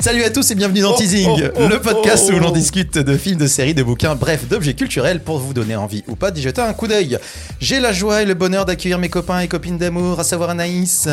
Salut à tous et bienvenue dans Teasing, le podcast où l'on discute de films, de séries, de bouquins, bref, d'objets culturels pour vous donner envie ou pas d'y jeter un coup d'œil. J'ai la joie et le bonheur d'accueillir mes copains et copines d'amour, à savoir Anaïs,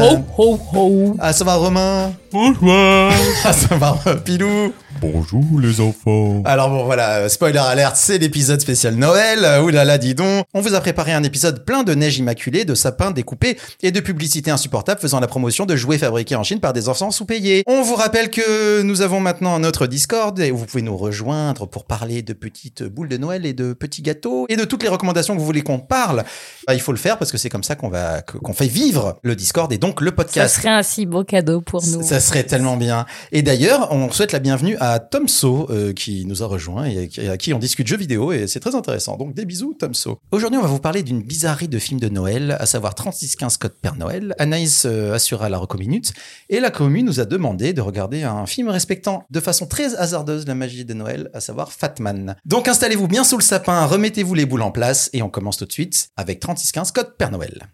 à savoir Romain, Bonjour. à savoir Pilou. Bonjour les enfants. Alors bon voilà, euh, spoiler alerte, c'est l'épisode spécial Noël. Euh, Ouh là là, dis donc. On vous a préparé un épisode plein de neige immaculée, de sapins découpés et de publicités insupportables faisant la promotion de jouets fabriqués en Chine par des enfants sous-payés. On vous rappelle que nous avons maintenant notre Discord et vous pouvez nous rejoindre pour parler de petites boules de Noël et de petits gâteaux et de toutes les recommandations que vous voulez qu'on parle. Bah, il faut le faire parce que c'est comme ça qu'on va que- qu'on fait vivre le Discord et donc le Ça podcast. serait un si beau cadeau pour nous. Ça serait tellement bien. Et d'ailleurs, on souhaite la bienvenue à Tomso euh, qui nous a rejoint et à qui on discute jeux vidéo et c'est très intéressant. Donc des bisous Tomso. Aujourd'hui, on va vous parler d'une bizarrerie de film de Noël, à savoir 3615 Code Père Noël. Anaïs euh, assurera la reco minute et la commune nous a demandé de regarder un film respectant de façon très hasardeuse la magie de Noël, à savoir Fatman. Donc installez-vous bien sous le sapin, remettez-vous les boules en place et on commence tout de suite avec 3615 Code Père Noël.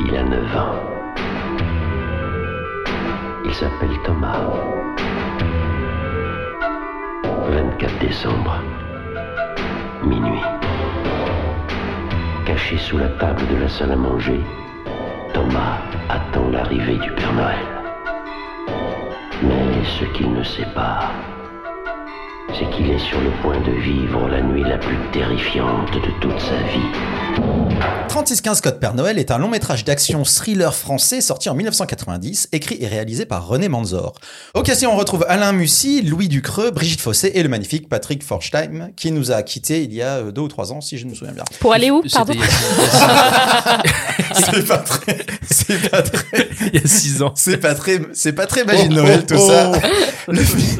Il a 9 ans. Il s'appelle Thomas. 24 décembre. Minuit. Caché sous la table de la salle à manger, Thomas attend l'arrivée du Père Noël. Mais ce qu'il ne sait pas, c'est qu'il est sur le point de vivre la nuit la plus terrifiante de toute sa vie. 3615 Code Père Noël est un long métrage d'action thriller français sorti en 1990, écrit et réalisé par René Manzor. Au casting, on retrouve Alain Mussy, Louis Ducreux, Brigitte Fossé et le magnifique Patrick Forstein, qui nous a quittés il y a euh, deux ou trois ans, si je me souviens bien. Pour aller où, pardon C'est pas très, c'est pas très, Il y a 6 ans. c'est pas très, c'est pas très magie de Noël, tout ça. Le, fi-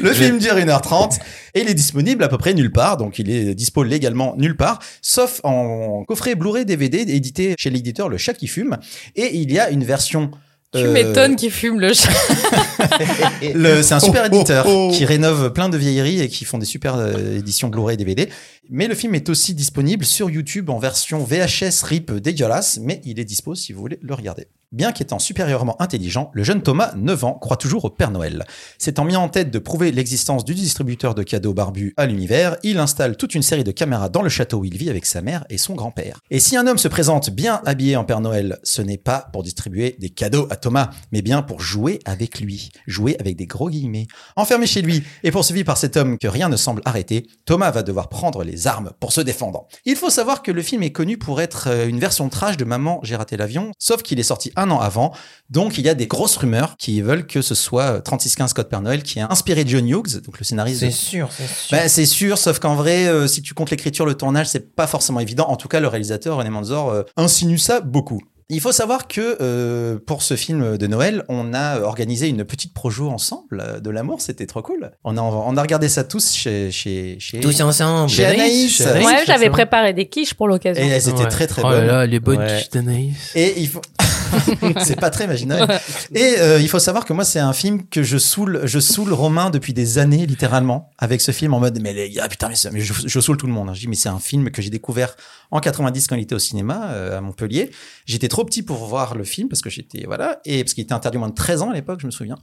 le film dure 1h30 et il est disponible à peu près nulle part, donc il est dispo légalement nulle part, sauf en coffret Blu-ray DVD édité chez l'éditeur Le Chat qui fume. Et il y a une version. Tu euh, m'étonnes qu'il fume le chat. le- C'est un super Oh, oh, éditeur oh. qui rénove plein de vieilleries et qui font des super euh, éditions Blu-ray et DVD. Mais le film est aussi disponible sur YouTube en version VHS RIP dégueulasse, mais il est dispo si vous voulez le regarder. Bien qu'étant supérieurement intelligent, le jeune Thomas, 9 ans, croit toujours au Père Noël. S'étant mis en tête de prouver l'existence du distributeur de cadeaux barbu à l'univers, il installe toute une série de caméras dans le château où il vit avec sa mère et son grand-père. Et si un homme se présente bien habillé en Père Noël, ce n'est pas pour distribuer des cadeaux à Thomas, mais bien pour jouer avec lui. Jouer avec des gros guillemets. Enfermé chez lui et poursuivi par cet homme que rien ne semble arrêter, Thomas va devoir prendre les armes pour se défendre. Il faut savoir que le film est connu pour être euh, une version trash de Maman, j'ai raté l'avion, sauf qu'il est sorti un an avant, donc il y a des grosses rumeurs qui veulent que ce soit euh, 3615 Code Père Noël qui a inspiré John Hughes, donc le scénariste. de- sûr, c'est sûr. ben, c'est sûr, sauf qu'en vrai, euh, si tu comptes l'écriture, le tournage, c'est pas forcément évident. En tout cas, le réalisateur René Manzor euh, insinue ça beaucoup. Il faut savoir que euh, pour ce film de Noël, on a organisé une petite projo ensemble euh, de l'amour, c'était trop cool. On a, on a regardé ça tous chez chez chez. Tous ensemble. Chez Anaïs. Anaïs, Ouais, j'avais préparé des quiches pour l'occasion. Et elles étaient Ouais. très très Oh là bonnes. là, les bonnes Ouais. quiches d'Anaïs. Et il faut. c'est pas très marginal. Et euh, il faut savoir que moi, c'est un film que je saoule, je saoule Romain depuis des années, littéralement, avec ce film en mode, mais les gars, putain, mais, je, je saoule tout le monde. hein. Je dis, mais c'est un film que j'ai découvert en 90 quand il était au cinéma, euh, à Montpellier. J'étais trop petit pour voir le film parce que j'étais, voilà, et parce qu'il était interdit moins de 13 ans à l'époque, je me souviens.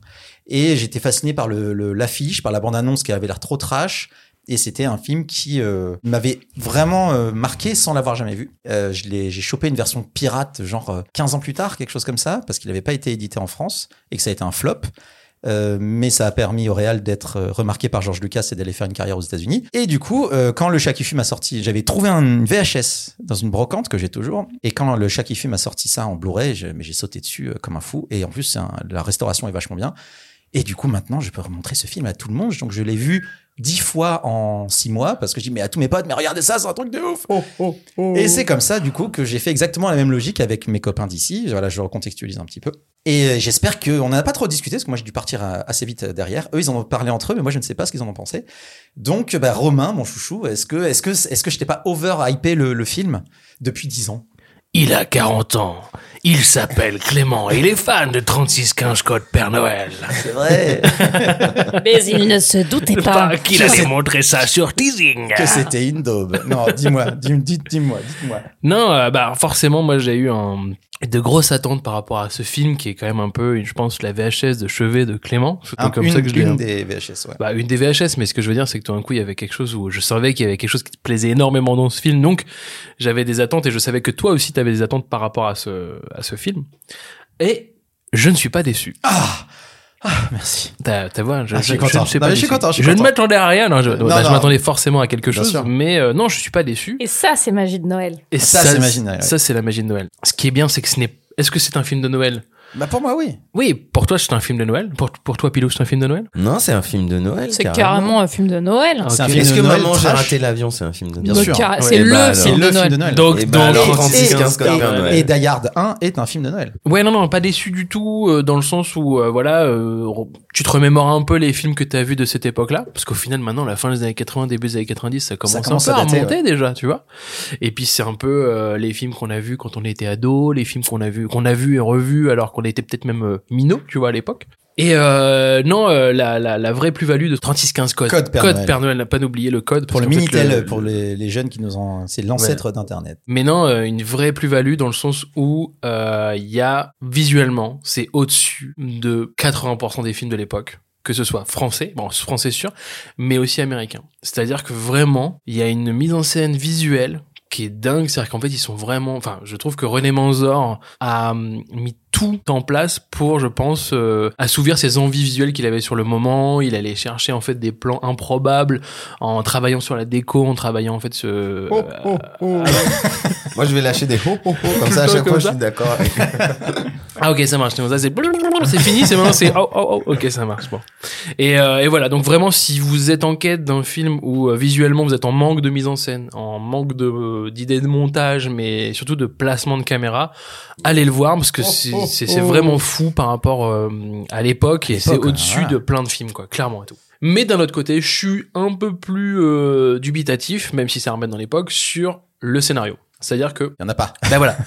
Et j'étais fasciné par le, le- l'affiche, par la bande-annonce qui avait l'air trop trash. Et c'était un film qui euh, m'avait vraiment euh, marqué sans l'avoir jamais vu. Euh, j'ai chopé une version pirate, genre euh, 15 ans plus tard, quelque chose comme ça, parce qu'il n'avait pas été édité en France et que ça a été un flop. Euh, mais ça a permis au Real d'être euh, remarqué par George Lucas et d'aller faire une carrière aux États-Unis. Et du coup, euh, quand le chat qui fume a sorti, j'avais trouvé un VHS dans une brocante que j'ai toujours. Et quand le chat qui fume a sorti ça en Blu-ray, mais j'ai sauté dessus euh, comme un fou. Et en plus, un- la restauration est vachement bien. Et du coup, maintenant, je peux remontrer ce film à tout le monde. Donc, je l'ai vu dix fois en six mois parce que je dis mais à tous mes potes mais regardez ça c'est un truc de ouf. Et c'est comme ça du coup que j'ai fait exactement la même logique avec mes copains d'ici. Voilà je recontextualise un petit peu. Et euh, j'espère que on n'en a pas trop discuté parce que moi j'ai dû partir euh, assez vite euh, derrière. Eux ils en ont parlé entre eux mais moi je ne sais pas ce qu'ils en ont pensé. Donc bah, Romain mon chouchou est-ce que est-ce que est-ce que je t'ai pas over hypé le, le film depuis dix ans? Il a 40 ans. Il s'appelle Clément et il est fan de 3615 code Père Noël. C'est vrai Mais il ne se doutait pas. Pas qu'il allait montrer ça sur Teasing. que c'était une daube. Non, dis-moi, dis-moi, dites-moi. Non, euh, bah forcément, moi j'ai eu un, de grosses attentes par rapport à ce film qui est quand même un peu, je pense, la VHS de chevet de Clément. C'est Un- comme une ça que je l'ai. une des VHS, ouais. Bah, une des VHS, mais ce que je veux dire, c'est que tout d'un coup, il y avait quelque chose où je savais qu'il y avait quelque chose qui te plaisait énormément dans ce film. Donc, j'avais des attentes et je savais que toi aussi, tu avais des attentes par rapport à ce, à ce film. Et je ne suis pas déçu. Ah Ah, merci. T'as, t'as vu, je, Ah, je suis je- content. Non, je suis content, je suis ne m'attendais à rien. Non, je, Non, bah, je m'attendais forcément à quelque chose, mais euh, non, je suis pas déçu. Et ça, c'est magie de Noël. Et Ça, c'est magie de Noël. Ça, c'est la magie de Noël. Ce qui est bien, c'est que ce n'est. Est-ce que c'est un film de Noël? Bah pour moi, oui. Oui, pour toi, c'est un film de Noël. Pour, pour toi, Pilou, c'est un film de Noël? Non, c'est un film de Noël. C'est carrément un film de Noël. Ah, C'est un film Est-ce de que Noël Maman, j'ai raté l'avion, c'est un film de Bien Noël sûr. Car- Ouais, C'est bah le. C'est film le de film Noël. de Noël. Donc, Et bah donc, alors, 36, 36, 15 et, Noël. et Die Hard 1 est un film de Noël. Ouais, non, non, pas déçu du tout, euh, dans le sens où, euh, voilà, euh, tu te remémores un peu les films que tu as vus de cette époque-là, parce qu'au final, maintenant, la fin des années 80, début des années 90, ça commence, commence un peu à à, dater, remonter déjà, tu vois. Et puis, c'est un peu euh, les films qu'on a vus quand on était ado, les films qu'on a vus, qu'on a vus et revus alors qu'on était peut-être même euh, minots, tu vois, à l'époque. Et euh, non, euh, la, la, la vraie plus-value de 3615 code. Code Père Noël. n'a pas oublié le code. Pour le Minitel, pour les, les jeunes qui nous ont, c'est l'ancêtre d'Internet. Mais non, euh, une vraie plus-value dans le sens où il y a visuellement, c'est au-dessus de 80% des films de l'époque, que ce soit français, bon français sûr, mais aussi américain. C'est-à-dire que vraiment, il y a une mise en scène visuelle qui est dingue, c'est-à-dire qu'en fait ils sont vraiment, enfin je trouve que René Manzor a hum, mis tout en place pour, je pense, euh, assouvir ses envies visuelles qu'il avait sur le moment. Il allait chercher en fait des plans improbables en travaillant sur la déco, en travaillant en fait ce. Oh, oh, oh. Moi, je vais lâcher des ho ho ho comme ça à chaque fois. Je suis d'accord. Avec... Ah ok ça marche. Donc ça c'est c'est fini. C'est maintenant c'est oh oh oh ok ça marche bon. Et, euh, et voilà donc vraiment si vous êtes en quête d'un film où euh, visuellement vous êtes en manque de mise en scène, en manque de euh, d'idées de montage, mais surtout de placement de caméra, allez le voir parce que c'est c'est c'est vraiment fou par rapport euh, à l'époque et c'est au-dessus voilà. de plein de films quoi clairement et tout. Mais d'un autre côté, je suis un peu plus euh, dubitatif, même si ça remet dans l'époque, sur le scénario. C'est-à-dire que Il y en a pas. bah voilà.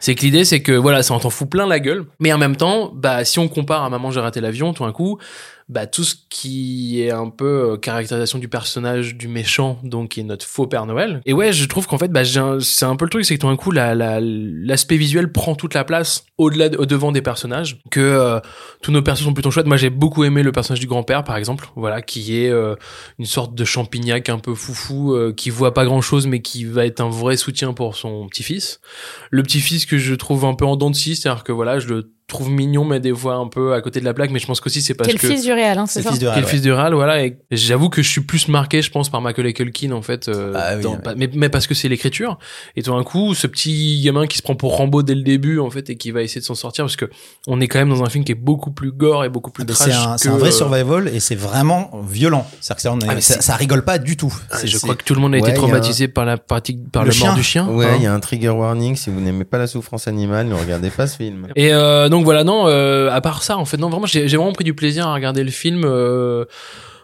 C'est que l'idée, c'est que voilà, ça en t'en fout plein la gueule. Mais en même temps, bah, si on compare à Maman, j'ai raté l'avion, tout d'un coup, bah, tout ce qui est un peu euh, caractérisation du personnage du méchant, donc qui est notre faux Père Noël. Et ouais, je trouve qu'en fait, bah, c'est un peu le truc, c'est que tout d'un coup, la, la, l'aspect visuel prend toute la place au-delà, au devant des personnages, que euh, tous nos persos sont plutôt chouettes. Moi, j'ai beaucoup aimé le personnage du grand-père, par exemple, voilà, qui est euh, une sorte de champignac un peu foufou, euh, qui voit pas grand-chose, mais qui va être un vrai soutien pour son petit-fils le petit-fils que je trouve un peu en dents de scie, c'est-à-dire que voilà, je le trouve mignon, mais des fois un peu à côté de la plaque, mais je pense qu'aussi c'est parce Quel que... fils du réel, hein, c'est ça fils Quel Réal, ouais. fils du Ral, voilà, et j'avoue que je suis plus marqué, je pense, par Macaulay Culkin, en fait, euh, Ah oui, dans- ouais. pas- mais, mais parce que c'est l'écriture, et tout d'un coup, ce petit gamin qui se prend pour Rambo dès le début, en fait, et qui va essayer de s'en sortir, parce que on est quand même dans un film qui est beaucoup plus gore et beaucoup plus trash C'est un, que- vrai survival et c'est vraiment violent. C'est-à-dire que ça, on est- Ah, ça, c'est- ça rigole pas du tout. Ah, je crois que tout le monde a Ouais, été a traumatisé par la pratique, par Le le, mort chien. du chien. Ouais, hein. il y a un trigger warning. Si vous n'aimez pas la souffrance animale, ne regardez pas ce film. Et euh, donc voilà, non, euh, à part ça, en fait, non, vraiment, j'ai j'ai vraiment pris du plaisir à regarder le film. euh,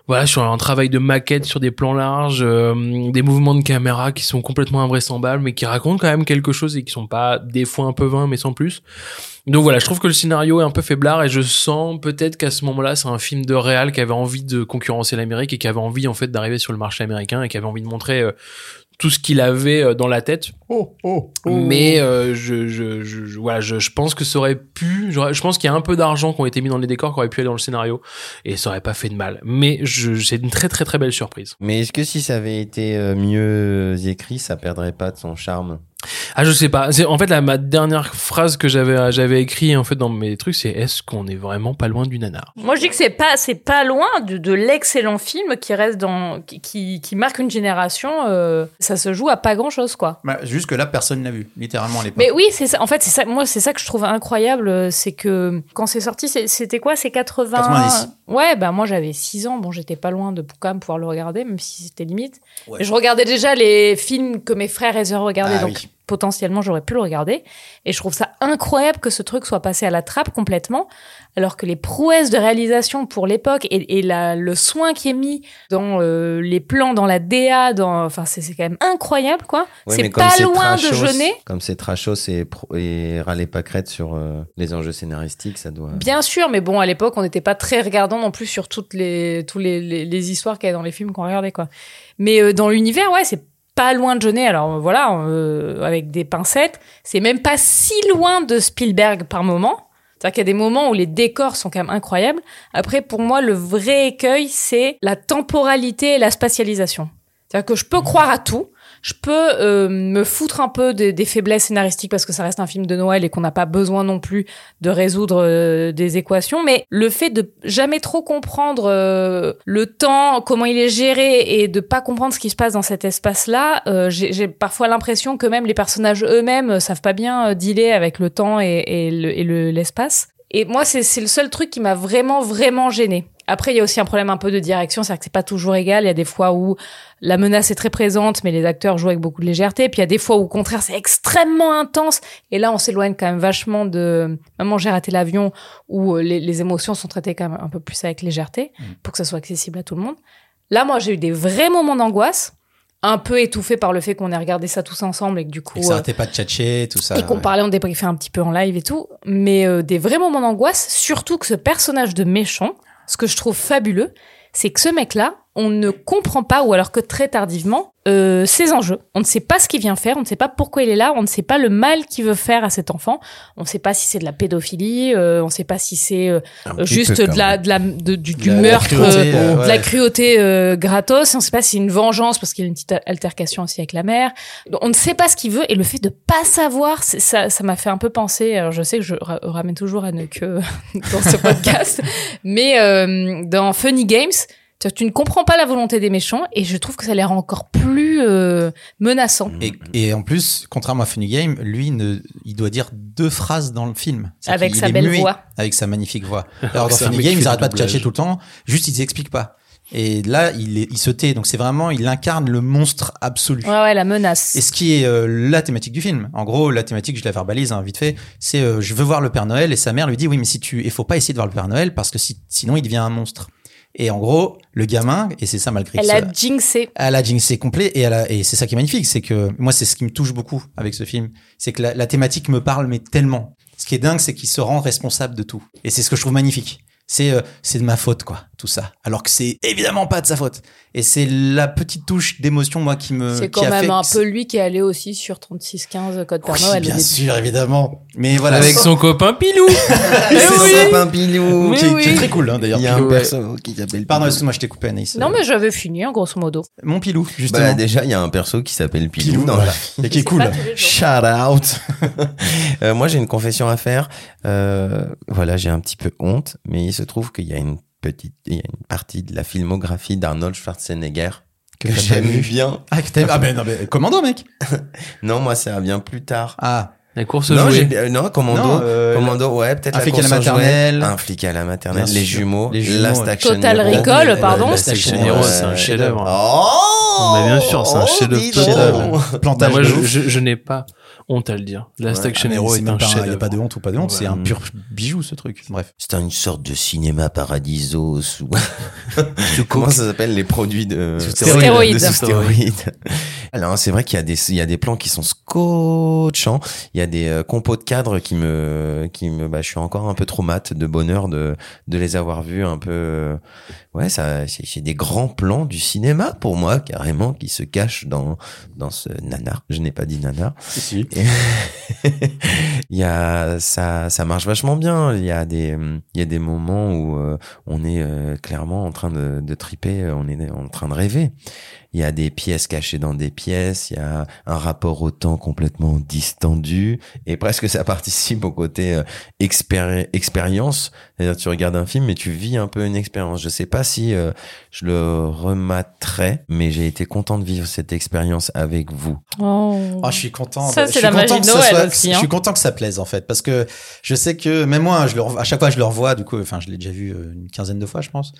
voilà, sur un travail de maquette, sur des plans larges, euh, des mouvements de caméra qui sont complètement invraisemblables, mais qui racontent quand même quelque chose et qui sont pas des fois un peu vains, mais sans plus. Donc voilà, je trouve que le scénario est un peu faiblard et je sens peut-être qu'à ce moment-là, c'est un film de réal qui avait envie de concurrencer l'Amérique et qui avait envie en fait d'arriver sur le marché américain et qui avait envie de montrer euh, tout ce qu'il avait euh, dans la tête. Mais euh, je, je, voilà, je, je pense que ça aurait pu. j'aurais- Je pense qu'il y a un peu d'argent qui ont été mis dans les décors, qui aurait pu aller dans le scénario, et ça aurait pas fait de mal. Mais je, c'est une très très très belle surprise. Mais est-ce que si ça avait été euh, mieux écrit, ça perdrait pas de son charme? Ah, je sais pas. C'est en fait la ma dernière phrase que j'avais j'avais écrit en fait dans mes trucs, c'est est-ce qu'on est vraiment pas loin du nanar? Moi, je dis que c'est pas, c'est pas loin de, de l'excellent film qui reste dans, qui, qui, marque une génération. euh, ça se joue à pas grand chose, quoi. Bah, juste que là, personne l'a vu, littéralement à l'époque. Mais oui, c'est ça. En fait, c'est ça. Moi, c'est ça que je trouve incroyable, euh, c'est que quand c'est sorti, c'était quoi C'est 80 90. Ouais, bah moi j'avais 6 ans. Bon, j'étais pas loin de quand même pouvoir le regarder, même si c'était limite. Ouais. Et je regardais déjà les films que mes frères et sœurs regardaient. Ah donc oui. Potentiellement j'aurais pu le regarder. Et je trouve ça incroyable que ce truc soit passé à la trappe complètement, alors que les prouesses de réalisation pour l'époque et, et la, le soin qui est mis dans euh, les plans, dans la DA, dans, enfin c'est c'est quand même incroyable quoi. Ouais, c'est pas loin de jeûner. Comme c'est trashos et, râler pas crête sur euh, les enjeux scénaristiques, ça doit. Bien sûr, mais bon, à l'époque, on n'était pas très regardant non plus sur toutes les, tous les, les, les histoires qu'il y a dans les films qu'on regardait, quoi. Mais euh, dans l'univers, ouais, c'est pas loin de Jeunet. Alors voilà, euh, avec des pincettes, c'est même pas si loin de Spielberg par moment. C'est-à-dire qu'il y a des moments où les décors sont quand même incroyables. Après, pour moi, le vrai écueil, c'est la temporalité et la spatialisation. C'est-à-dire que je peux croire à tout. Je peux euh, me foutre un peu des- des faiblesses scénaristiques parce que ça reste un film de Noël et qu'on n'a pas besoin non plus de résoudre euh, des équations, mais le fait de jamais trop comprendre euh, le temps, comment il est géré et de pas comprendre ce qui se passe dans cet espace-là, euh, j'ai parfois l'impression que même les personnages eux-mêmes savent pas bien euh, dealer avec le temps et, et le- et le- l'espace. Et moi, c'est le seul truc qui m'a vraiment, vraiment gêné. Après, il y a aussi un problème un peu de direction, c'est-à-dire que c'est pas toujours égal. Il y a des fois où la menace est très présente, mais les acteurs jouent avec beaucoup de légèreté. Puis il y a des fois où, au contraire, c'est extrêmement intense. Et là, on s'éloigne quand même vachement de Maman, j'ai raté l'avion, où euh, les, les émotions sont traitées quand même un peu plus avec légèreté, pour que ça soit accessible à tout le monde. Là, moi, j'ai eu des vrais moments d'angoisse, un peu étouffés par le fait qu'on ait regardé ça tous ensemble et que du coup... Et ça euh, pas de tchatcher, tout ça. et qu'on ouais. parlait, on débriefait un petit peu en live et tout, mais euh, des vrais moments d'angoisse, surtout que ce personnage de méchant, ce que je trouve fabuleux, c'est que ce mec-là, on ne comprend pas, ou alors que très tardivement, euh, ses enjeux. On ne sait pas ce qu'il vient faire, on ne sait pas pourquoi il est là, on ne sait pas le mal qu'il veut faire à cet enfant, on ne sait pas si c'est de la pédophilie, euh, on ne sait pas si c'est euh, juste peu, de la, de la, de- du, du La- la meurtre, cruauté, euh, euh, de la ouais. cruauté euh, gratos, on ne sait pas si c'est une vengeance parce qu'il y a une petite altercation aussi avec la mère. Donc, On ne sait pas ce qu'il veut et le fait de pas savoir, ça, ça m'a fait un peu penser. Alors je sais que je ra- ramène toujours à ne que dans ce podcast, mais euh, dans Funny Games, tu, tu ne comprends pas la volonté des méchants et je trouve que ça les rend encore plus euh, menaçants. Et, et en plus, contrairement à Funny Game, lui, ne, il doit dire deux phrases dans le film. Avec sa belle muet voix. Avec sa magnifique voix. Alors dans Funny Game, ils arrêtent du pas de tchatcher doublage. tout le temps. Juste, ils expliquent pas. Et là, il, est- il se tait. Donc c'est vraiment, il incarne le monstre absolu. Ouais, ouais, la menace. Et ce qui est euh, la thématique du film. En gros, la thématique, je la verbalise hein, vite fait, c'est euh, je veux voir le Père Noël et sa mère lui dit oui, mais si tu, il faut pas essayer de voir le Père Noël parce que si, sinon il devient un monstre. Et en gros, le gamin, et c'est ça malgré Elle ça, a jinxé. elle a jinxé complet et elle a, et c'est ça qui est magnifique, c'est que moi c'est ce qui me touche beaucoup avec ce film, c'est que la, la thématique me parle mais tellement. Ce qui est dingue, c'est qu'il se rend responsable de tout. Et c'est ce que je trouve magnifique. C'est euh, c'est de ma faute quoi, tout ça. Alors que c'est évidemment pas de sa faute. Et c'est la petite touche d'émotion moi qui me C'est qui quand a même fait un peu lui qui est allé aussi sur 3615 Code Père oui, Noël. bien début. sûr, évidemment. Mais voilà. Avec son copain Pilou. C'est oui. sympa, Pilou. Mais qui, oui. qui est très cool, hein, d'ailleurs. Il y a un perso qui s'appelle Pardon, excuse-moi, je t'ai coupé, Anaïs. Non, mais j'avais fini, en grosso modo. Mon Pilou, justement. Bah, déjà, il y a un perso qui s'appelle Pilou, Pilou, dans voilà. la Et qui est C'est cool. Shout out. Euh, moi, j'ai une confession à faire. Euh, voilà, j'ai un petit peu honte, mais il se trouve qu'il y a une petite, il y a une partie de la filmographie d'Arnold Schwarzenegger que j'aime bien. Ah, que ah, ben, non, mais commando, mec. Non, moi, ça vient plus tard. Ah, La course Non, euh, non, Commando. Non, euh, Commando, ouais, peut-être un la flic à la maternelle. Un flic à la maternelle. Les jumeaux. Les jumeaux, Last. Action Total Hero. Recall, pardon. Last Action Hero, c'est un chef-d'œuvre. Oh! Mais bien sûr, c'est un Oh, chef-d'œuvre. Chef-d'œuvre. Bah, Plantage moi, je n'ai pas honte à le dire. Last Ouais. Action Ah, Hero est même un chef Il n'y a pas de honte ou pas de honte, Ouais. c'est un pur bijou, ce truc. Bref. C'est une sorte de cinéma paradiso sous. Comment ça s'appelle les produits de Sous stéroïdes. de sous stéroïdes. Alors c'est vrai qu'il y a des il y a des plans qui sont scotchants. Il y a des euh, compos de cadres qui me qui me bah je suis encore un peu trop mat de bonheur de de les avoir vus un peu. euh, Ouais ça c'est des grands plans du cinéma pour moi carrément qui se cachent dans dans ce nanar. Je n'ai pas dit nanar. Si, il y a ça ça marche vachement bien il y a des il y a des moments où euh, on est euh, clairement en train de, de triper on est en train de rêver il y a des pièces cachées dans des pièces il y a un rapport au temps complètement distendu et presque ça participe au côté euh, expéri- expérience c'est-à-dire tu regardes un film et tu vis un peu une expérience je sais pas si euh, je le rematerai mais j'ai été content de vivre cette expérience avec vous Oh. Oh, je suis content. Ça, je c'est suis la magie content de que ça Noël soit- aussi, Je hein. suis content que ça plaise en fait, parce que je sais que même moi, je le revois- à chaque fois je le revois, du coup, enfin, je l'ai déjà vu euh, une quinzaine de fois, je pense.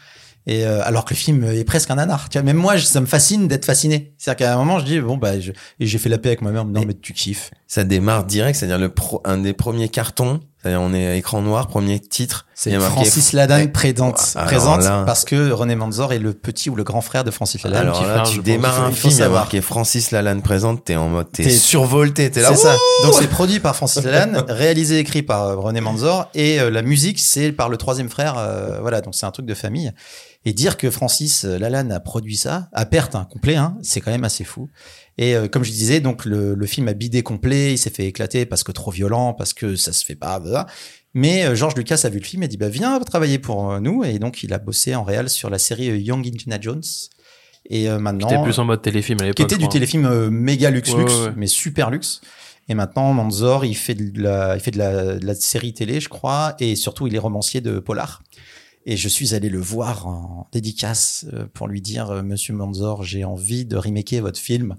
Et euh, alors que le film est presque un nanar. Tu vois, même moi, je- ça me fascine d'être fasciné. C'est-à-dire qu'à un moment, je dis, bon, bah, je- et j'ai fait la paix avec ma mère, non, Mais- mais tu kiffes. Ça démarre direct, c'est-à-dire le pro, un des premiers cartons. C'est-à-dire on est à écran noir, premier titre. C'est Francis Lalanne présente, Alors présente là- parce que René Manzor est le petit ou le grand frère de Francis Lalanne. Alors là, frère, tu démarres un film, il y a savoir. marqué Francis Lalanne présente, t'es en mode, t'es survolté, t'es là. C'est ça. Donc c'est produit par Francis Lalanne, réalisé et écrit par euh, René Manzor et euh, la musique c'est par le troisième frère. euh, voilà, donc c'est un truc de famille. Et dire que Francis euh, Lalanne a produit ça à perte hein, complet, hein, c'est quand même assez fou. Et euh, comme je disais, donc le, le film a bidé complet, il s'est fait éclater parce que trop violent, parce que ça se fait pas. Mais euh, George Lucas a vu le film et dit bah viens travailler pour euh, nous et donc il a bossé en réel sur la série euh, Young Indiana Jones. Et euh, maintenant, Qui était plus en mode téléfilm à l'époque. qui était du téléfilm méga luxe Ouais, luxe, ouais, ouais. mais super luxe. Et maintenant, Manzor, il fait de la, il fait de la, de la série télé, je crois, et surtout, il est romancier de polar. Et je suis allé le voir en dédicace euh, pour lui dire, euh, Monsieur Manzor, j'ai envie de remaker votre film.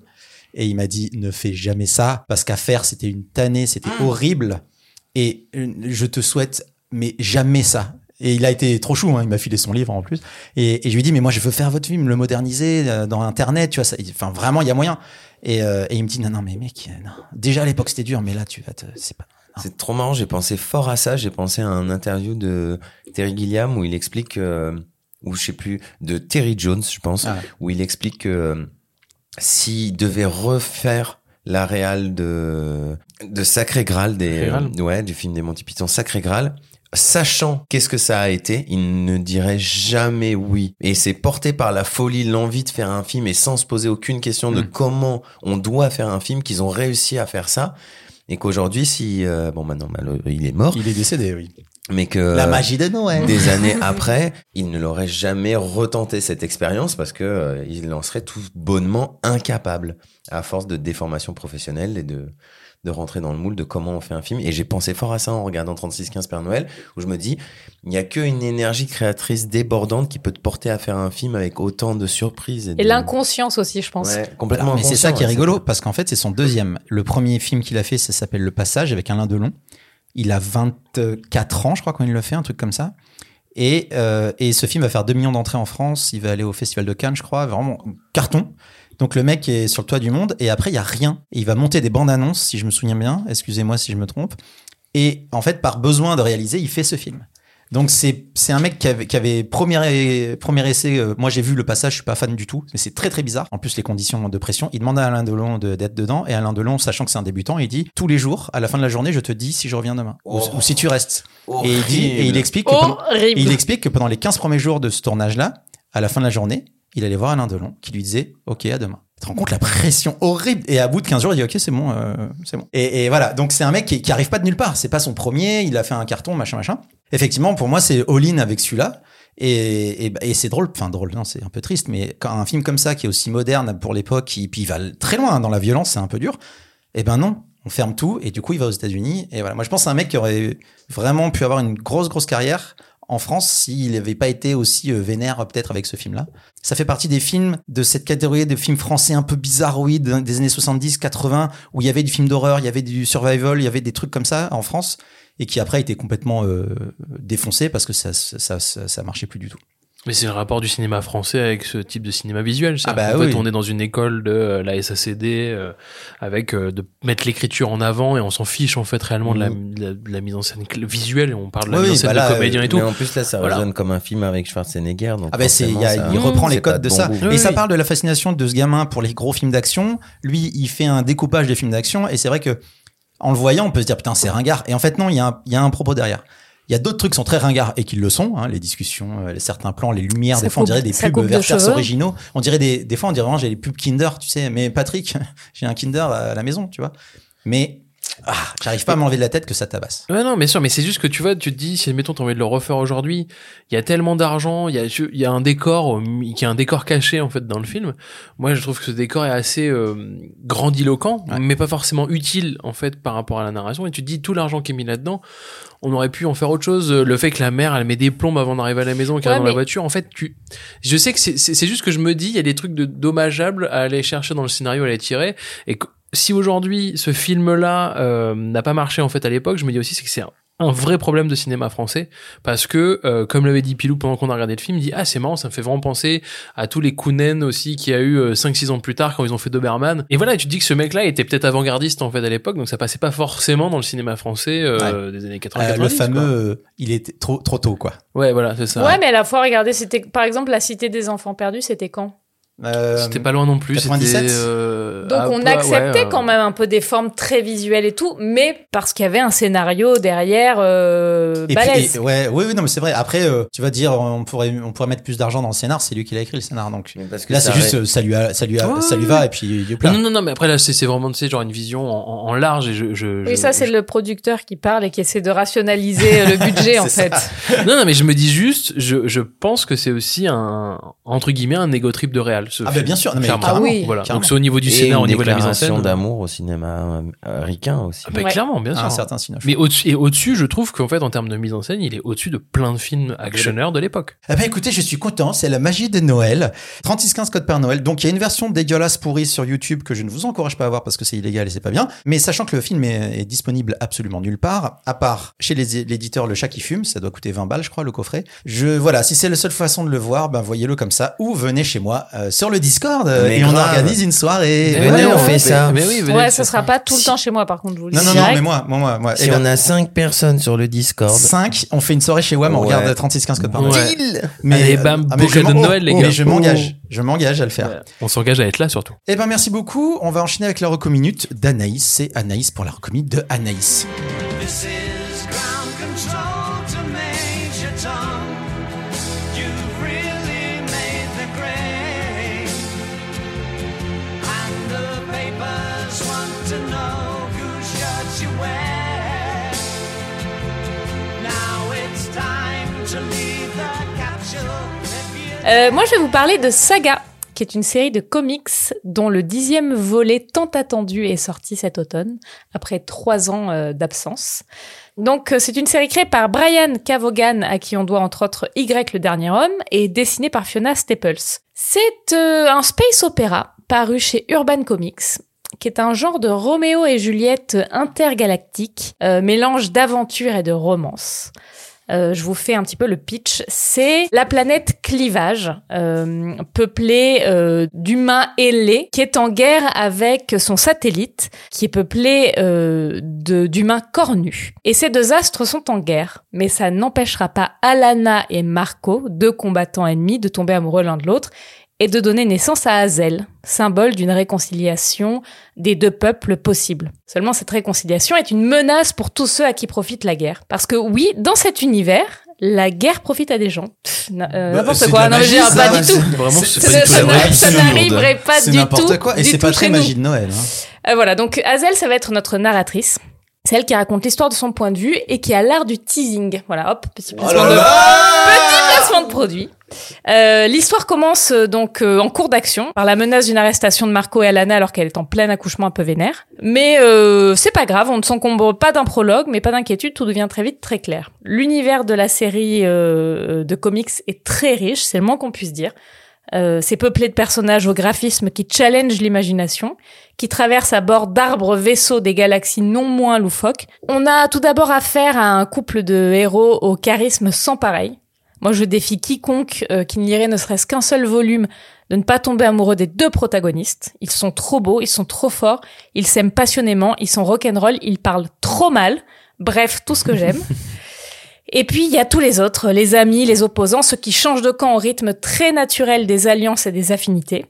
Et il m'a dit, ne fais jamais ça, parce qu'à faire, c'était une tannée, c'était horrible. Et euh, je te souhaite, mais jamais ça. Et il a été trop chou, hein, il m'a filé son livre en plus. Et, et je lui ai dit, mais moi, je veux faire votre film, le moderniser euh, dans Internet, tu vois. Ça, enfin, vraiment, il y a moyen. Et, euh, et il me dit, non, non, mais mec, non. Déjà à l'époque, c'était dur, mais là, tu vas te. C'est pas. C'est trop marrant, j'ai pensé fort à ça, j'ai pensé à un interview de Terry Gilliam où il explique, euh, ou je sais plus, de Terry Jones, je pense, Ah ouais. où il explique que euh, s'il devait refaire la réal de, de Sacré Graal, des, euh, ouais, du film des Monty Python, Sacré Graal, sachant qu'est-ce que ça a été, il ne dirait jamais oui. Et c'est porté par la folie, l'envie de faire un film et sans se poser aucune question de Mm. comment on doit faire un film, qu'ils ont réussi à faire ça. Et qu'aujourd'hui, si, euh, bon, maintenant, il est mort, Il est décédé, oui. mais que La magie de Noël. des années après, il ne l'aurait jamais retenté cette expérience parce que euh, il en serait tout bonnement incapable à force de déformation professionnelle et de de rentrer dans le moule de comment on fait un film. Et j'ai pensé fort à ça en regardant 3615 Père Noël, où je me dis, il n'y a qu'une énergie créatrice débordante qui peut te porter à faire un film avec autant de surprises. Et, Et de- l'inconscience aussi, je pense. Ouais, complètement. Alors, mais c'est ça qui est rigolo, parce qu'en fait, c'est son deuxième. Le premier film qu'il a fait, ça s'appelle Le Passage avec Alain Delon. Il a 24 ans, je crois, quand il le fait, un truc comme ça. Et, euh, et ce film va faire 2 millions d'entrées en France. Il va aller au Festival de Cannes, je crois. Vraiment, carton. Donc le mec est sur le toit du monde. Et après, il y a rien. Et il va monter des bandes annonces, si je me souviens bien. Excusez-moi si je me trompe. Et en fait, par besoin de réaliser, il fait ce film. Donc c'est c'est un mec qui avait, qui avait premier premier essai. euh, moi j'ai vu le passage, je suis pas fan du tout, mais c'est très très bizarre. En plus les conditions de pression. Il demande à Alain Delon de- d'être dedans et Alain Delon, sachant que c'est un débutant, il dit tous les jours à la fin de la journée, je te dis si je reviens demain ou, Oh. ou si tu restes. Et il dit et il Horrible. explique que pendant, il explique que pendant les 15 premiers jours de ce tournage-là, à la fin de la journée, il allait voir Alain Delon qui lui disait OK à demain. Tu te rends compte la pression horrible et à bout de 15 jours il dit OK c'est bon euh, c'est bon. Et, voilà donc c'est un mec qui, qui arrive pas de nulle part. C'est pas son premier. Il a fait un carton machin machin. Effectivement pour moi c'est all-in avec celui-là. Et, et, et c'est drôle, enfin drôle, non, c'est un peu triste, mais quand un film comme ça, qui est aussi moderne pour l'époque, qui puis il va très loin hein, dans la violence, c'est un peu dur. Eh ben non, on ferme tout et du coup il va aux États-Unis. Et voilà, moi je pense à un mec qui aurait vraiment pu avoir une grosse grosse carrière en France s'il n'avait pas été aussi euh, vénère euh, peut-être avec ce film-là. Ça fait partie des films de cette catégorie de films français un peu bizarroïdes des années 70-80 où il y avait du film d'horreur, il y avait du survival, il y avait des trucs comme ça en France et qui après été complètement euh, parce que ça, ça, ça, ça marchait plus du tout. Mais c'est le rapport du cinéma français avec ce type de cinéma visuel. Ah bah en fait, oui. on est dans une école de euh, la SACD euh, avec euh, de mettre l'écriture en avant et on s'en fiche en fait réellement de, la, de la- de la mise en scène visuelle et on parle de la Oui, mise en scène bah de là, comédiens et tout. Mais en plus là, ça Voilà. résonne comme un film avec Schwarzenegger. Donc Ah c'est, il, y a- il reprend les codes de bon ça. goût. Et Oui, ça oui. parle de la fascination de ce gamin pour les gros films d'action. Lui, il fait un découpage des films d'action et c'est vrai que en le voyant, on peut se dire putain c'est ringard. Et en fait non, il y a un, il y a un propos derrière. Il y a d'autres trucs qui sont très ringards et qui le sont, hein, les discussions, euh, les certains plans, les lumières. Ça des fois, on dirait des pubs originaux. On dirait des, des fois, on dirait vraiment j'ai les pubs Kinder, tu sais. Mais Patrick, j'ai un Kinder à la maison, tu vois. Mais ah, j'arrive pas à m'enlever de la tête que ça tabasse. Ouais, non, mais sûr, mais c'est juste que tu vois, tu te dis, si mettons, t'as envie de le refaire aujourd'hui, il y a tellement d'argent, il y a, il y a un décor, mi- qui est un décor caché, en fait, dans le film. Moi, je trouve que ce décor est assez euh, grandiloquent, Ouais. mais pas forcément utile, en fait, par rapport à la narration. Et tu te dis, tout l'argent qui est mis là-dedans, on aurait pu en faire autre chose. Le fait que la mère, elle met des plombes avant d'arriver à la maison, qu'elle Ouais, est dans la voiture, en fait, tu, je sais que c'est, juste que je me dis, il y a des trucs de dommageables à aller chercher dans le scénario, à les tirer, et que si aujourd'hui ce film-là euh, n'a pas marché en fait à l'époque, je me dis aussi c'est que c'est un- un vrai problème de cinéma français. Parce que euh, comme l'avait dit Pilou pendant qu'on a regardé le film il dit ah c'est marrant ça me fait vraiment penser à tous les Kounen aussi qu'il y a eu 5-6 ans plus tard quand ils ont fait Doberman. Et voilà et tu te dis que ce mec là était peut-être avant-gardiste en fait à l'époque donc ça passait pas forcément dans le cinéma français euh, des années 80 Euh, le fameux, euh, il était trop trop tôt quoi. ouais voilà c'est ça. Ouais, mais à la fois, regardez, c'était par exemple la Cité des enfants perdus, c'était quand? Euh, c'était pas loin non plus 97. c'était, euh, Donc on acceptait ouais, quand même un peu des formes très visuelles et tout, mais parce qu'il y avait un scénario derrière euh, Et puis, balèze. et- ouais, oui, oui, non, mais c'est vrai. Après, euh, tu vas dire, on pourrait, on pourrait mettre plus d'argent dans le scénar. C'est lui qui l'a écrit le scénar, donc. Mais parce que Là, c'est juste, euh, ça lui, a, ça lui, a, Ouais, ça lui va, et puis, là. non, non, non, mais après là, c'est c'est vraiment, tu sais, genre une vision en, large et je, je, Oui, je- ça c'est le producteur qui parle et qui essaie de rationaliser euh, le budget en fait. Non, non, mais je me dis juste, je, je pense que c'est aussi un, entre guillemets, un égo trip de réal. Ce Ah, film. bah, bien sûr. Non, mais Ah oui. Voilà. Donc c'est au niveau du et scénar, au niveau de la mise en scène. d'amour au cinéma américain aussi. Ah, bah, Ouais. clairement, bien Ah, sûr. un certain cinéma. Mais au-dessus, et au-dessus, je trouve qu'en fait, en termes de mise en scène, il est au-dessus de plein de films actionneurs de l'époque. Eh ben écoutez, je suis content, c'est la magie de Noël. 3615 code Père Noël. Donc il y a une version dégueulasse pourrie sur YouTube que je ne vous encourage pas à voir parce que c'est illégal et c'est pas bien. Mais sachant que le film est, est disponible absolument nulle part, à part chez les- l'éditeur Le Chat qui fume, ça doit coûter 20 balles je crois le coffret. Je voilà, si c'est la seule façon de le voir, ben voyez-le comme ça ou venez chez moi euh, sur le Discord euh, Mais et on organise une soirée. Mais venez, ouais, on fait mais- ça. Mais oui, venez, Ouais, ça sera pas tout le Si- temps chez moi par contre, vous Non non non, mais moi moi moi moi. Si ben, on a cinq personnes sur le Discord. 5, on fait une soirée chez WAM, on Ouais. regarde 3615 code Par Ouais. Noël. Deal Allez, bam, ah, mais je de Noël, les oh, gars. mais je m'engage, je m'engage à le faire. On s'engage à être là surtout. Eh ben merci beaucoup. On va enchaîner avec la reco minute d'Anaïs. C'est Anaïs pour la reco minute de Anaïs. Euh, moi, je vais vous parler de Saga, qui est une série de comics dont le dixième volet tant attendu est sorti cet automne, après trois ans euh, d'absence. Donc, euh, c'est une série créée par Brian Cavogan, à qui on doit entre autres Y le dernier homme, et dessinée par Fiona Staples. C'est un space opéra paru chez Urban Comics qui est un genre de Roméo et Juliette intergalactique, mélange d'aventure et de romance. Euh, je vous fais un petit peu le pitch. C'est la planète Clivage, euh, peuplée euh, d'humains ailés, qui est en guerre avec son satellite, qui est peuplé euh, d'humains cornus. Et ces deux astres sont en guerre, mais ça n'empêchera pas Alana et Marco, deux combattants ennemis, de tomber amoureux l'un de l'autre et de donner naissance à Hazel, symbole d'une réconciliation des deux peuples possible. Seulement cette réconciliation est une menace pour tous ceux à qui profite la guerre. Parce que oui, dans cet univers, la guerre profite à des gens. Euh, Bah, N'importe c'est quoi, non mais je pas du c'est- tout. Vraiment, c'est pas du tout ça c'est n'arriverait pas C'est du n'importe tout. quoi et c'est pas très magie de Noël. hein. Euh, voilà, donc Hazel, ça va être notre narratrice. C'est elle qui raconte l'histoire de son point de vue et qui a l'art du teasing. Voilà, hop, petit Oh placement, de... petit placement de produit. Euh, l'histoire commence euh, donc euh, en cours d'action par la menace d'une arrestation de Marco et Alana alors qu'elle est en plein accouchement un peu vénère. Mais euh, c'est pas grave, on ne s'encombre pas d'un prologue, mais pas d'inquiétude, tout devient très vite très clair. L'univers de la série euh, de comics est très riche, c'est le moins qu'on puisse dire. Euh, c'est peuplé de personnages au graphisme qui challenge l'imagination, qui traversent à bord d'arbres vaisseaux des galaxies non moins loufoques. On a tout d'abord affaire à un couple de héros au charisme sans pareil. Moi, je défie quiconque euh, qui ne lirait ne serait-ce qu'un seul volume de ne pas tomber amoureux des deux protagonistes. Ils sont trop beaux, ils sont trop forts, ils s'aiment passionnément, ils sont rock'n'roll, ils parlent trop mal. Bref, tout ce que j'aime. Et puis, il y a tous les autres, les amis, les opposants, ceux qui changent de camp au rythme très naturel des alliances et des affinités.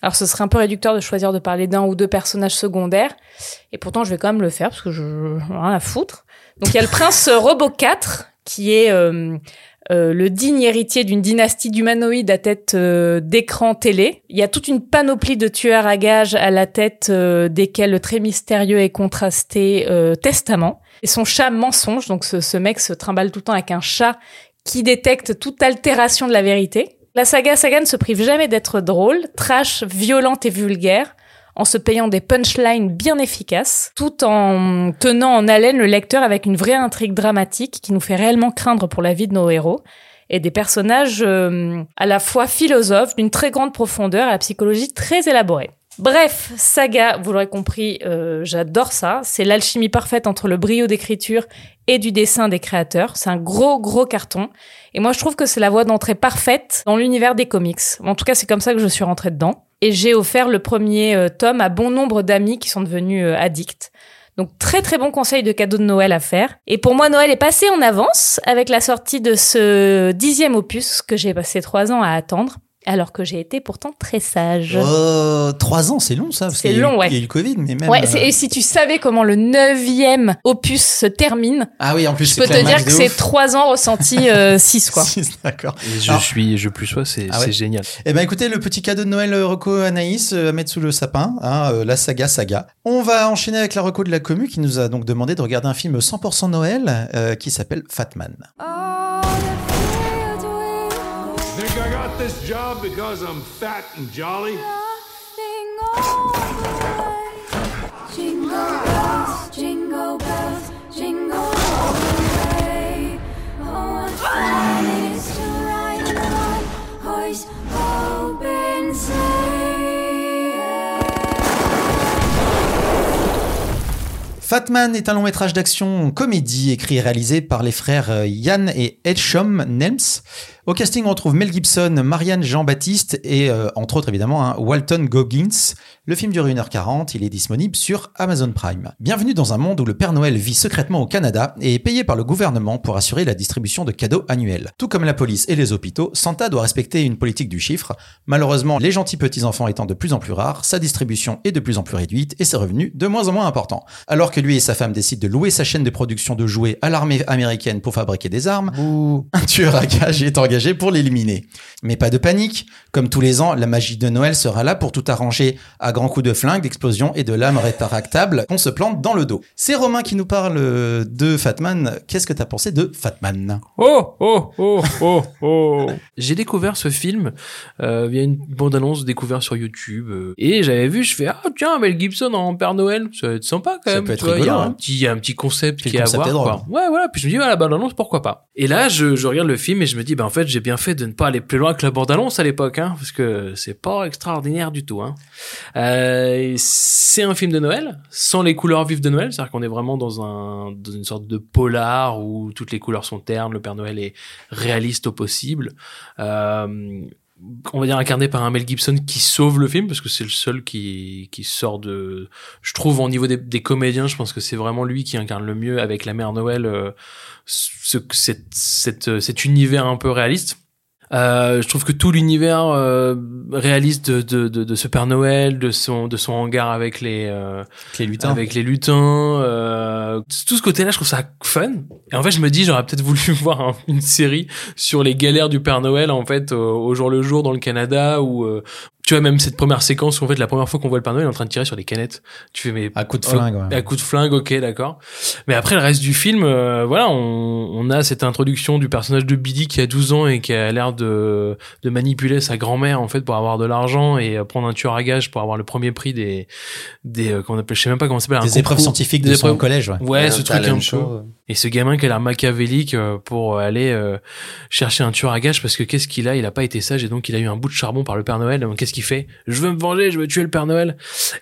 Alors, ce serait un peu réducteur de choisir de parler d'un ou deux personnages secondaires. Et pourtant, je vais quand même le faire parce que je rien à foutre. Donc, il y a le prince Robot 4, qui est euh, euh, le digne héritier d'une dynastie d'humanoïdes à tête euh, d'écran télé. Il y a toute une panoplie de tueurs à gages à la tête euh, desquels le très mystérieux et contrasté euh, Testament. Et son chat mensonge, donc ce, ce mec se trimballe tout le temps avec un chat qui détecte toute altération de la vérité. La saga Saga ne se prive jamais d'être drôle, trash, violente et vulgaire, en se payant des punchlines bien efficaces, tout en tenant en haleine le lecteur avec une vraie intrigue dramatique qui nous fait réellement craindre pour la vie de nos héros, et des personnages euh, à la fois philosophes, d'une très grande profondeur, à la psychologie très élaborée. Bref, saga, vous l'aurez compris, euh, j'adore ça. C'est l'alchimie parfaite entre le brio d'écriture et du dessin des créateurs. C'est un gros, gros carton. Et moi, je trouve que c'est la voie d'entrée parfaite dans l'univers des comics. En tout cas, c'est comme ça que je suis rentrée dedans. Et j'ai offert le premier euh, tome à bon nombre d'amis qui sont devenus euh, addicts. Donc très très bon conseil de cadeau de Noël à faire. Et pour moi, Noël est passé en avance avec la sortie de ce dixième opus que j'ai passé trois ans à attendre, alors que j'ai été pourtant très sage. Oh, trois ans, c'est long ça. C'est eu- long, ouais. Il y a eu le Covid, mais même. Ouais, euh, et si tu savais comment le neuvième opus se termine, Ah oui, en plus, je peux te dire que c'est trois ans ressentis euh, six quoi. D'accord. Je Alors- suis, je plus sois, c'est Ah ouais. c'est génial. Eh ben écoutez, le petit cadeau de Noël euh, Reco Anaïs euh, à mettre sous le sapin, hein, euh, la saga saga. On va enchaîner avec la Reco de la commu qui nous a donc demandé de regarder un film 100% Noël euh, qui s'appelle Fatman. Think job because I'm fat and jolly? Jingle bells, jingle bells, jingle all the way. Oh, what fun it is to ride in a one-horse open sleigh. Fatman est un long métrage d'action comédie écrit et réalisé par les frères euh, Yann et Edshom Nelms. Au casting, on retrouve Mel Gibson, Marianne Jean-Baptiste et, euh, entre autres évidemment, hein, Walton Goggins. Le film dure 1h40, il est disponible sur Amazon Prime. Bienvenue dans un monde où le Père Noël vit secrètement au Canada et est payé par le gouvernement pour assurer la distribution de cadeaux annuels. Tout comme la police et les hôpitaux, Santa doit respecter une politique du chiffre. Malheureusement, les gentils petits-enfants étant de plus en plus rares, sa distribution est de plus en plus réduite et ses revenus de moins en moins importants. Alors que lui et sa femme décident de louer sa chaîne de production de jouets à l'armée américaine pour fabriquer des armes, un tueur à gages est engagé pour l'éliminer. Mais pas de panique, comme tous les ans, la magie de Noël sera là pour tout arranger à grands coups de flingue, d'explosion et de lames rétractables qu'on se plante dans le dos. C'est Romain qui nous parle euh, de Fatman. Qu'est-ce que t'as pensé de Fatman? Oh, oh, oh, oh, oh. J'ai découvert ce film euh, via une bande-annonce découverte sur YouTube. euh, et j'avais vu, je fais, ah tiens, Mel Gibson en Père Noël, ça va être sympa quand Ça même. peut être tu vois, Il y, a rigolo, un hein. petit- il y a un petit concept qui est à voir. quoi. Ouais, voilà. Puis je me dis, ah, la bande-annonce, pourquoi pas Et là, je, je regarde le film et je me dis, bah en fait, j'ai bien fait de ne pas aller plus loin que la bande-annonce à l'époque, hein, parce que c'est pas extraordinaire du tout. Hein. Euh, c'est un film de Noël, sans les couleurs vives de Noël, c'est-à-dire qu'on est vraiment dans, un, dans une sorte de polar où toutes les couleurs sont ternes, le Père Noël est réaliste au possible. Euh, on va dire incarné par un Mel Gibson qui sauve le film parce que c'est le seul qui qui sort de je trouve au niveau des, comédiens je pense que c'est vraiment lui qui incarne le mieux avec la mère Noël euh, ce cette, cette cet univers un peu réaliste. euh, je trouve que tout l'univers euh, réaliste de, de, de, de ce Père Noël, de son de son hangar avec les euh, Les lutins. avec les lutins, euh, tout ce côté-là, je trouve ça fun. Et en fait, je me dis, j'aurais peut-être voulu voir un- une série sur les galères du Père Noël, en fait, au, au jour le jour dans le Canada, ou euh, tu vois même cette première séquence où en fait la première fois qu'on voit le Père Noël il est en train de tirer sur les canettes. Tu fais mais À coup de flingue, ouais. à coup de flingue, ok, d'accord. Mais après le reste du film, euh, voilà, on, on a cette introduction du personnage de Billy qui a 12 ans et qui a l'air de, de manipuler sa grand-mère en fait pour avoir de l'argent et euh, prendre un tueur à gage pour avoir le premier prix des des euh, comment on appelle, je sais même pas comment ça s'appelle, un Des épreuves concours. scientifiques Des de son épreuves- collège, ouais. Ouais, Un ce truc un peu. show. Et ce gamin qui a l'air machiavélique euh, pour aller euh, chercher un tueur à gage parce que qu'est-ce qu'il a? Il a pas été sage et donc il a eu un bout de charbon par le Père Noël. Donc qu'est-ce qu'il fait? Je veux me venger, je veux tuer le Père Noël.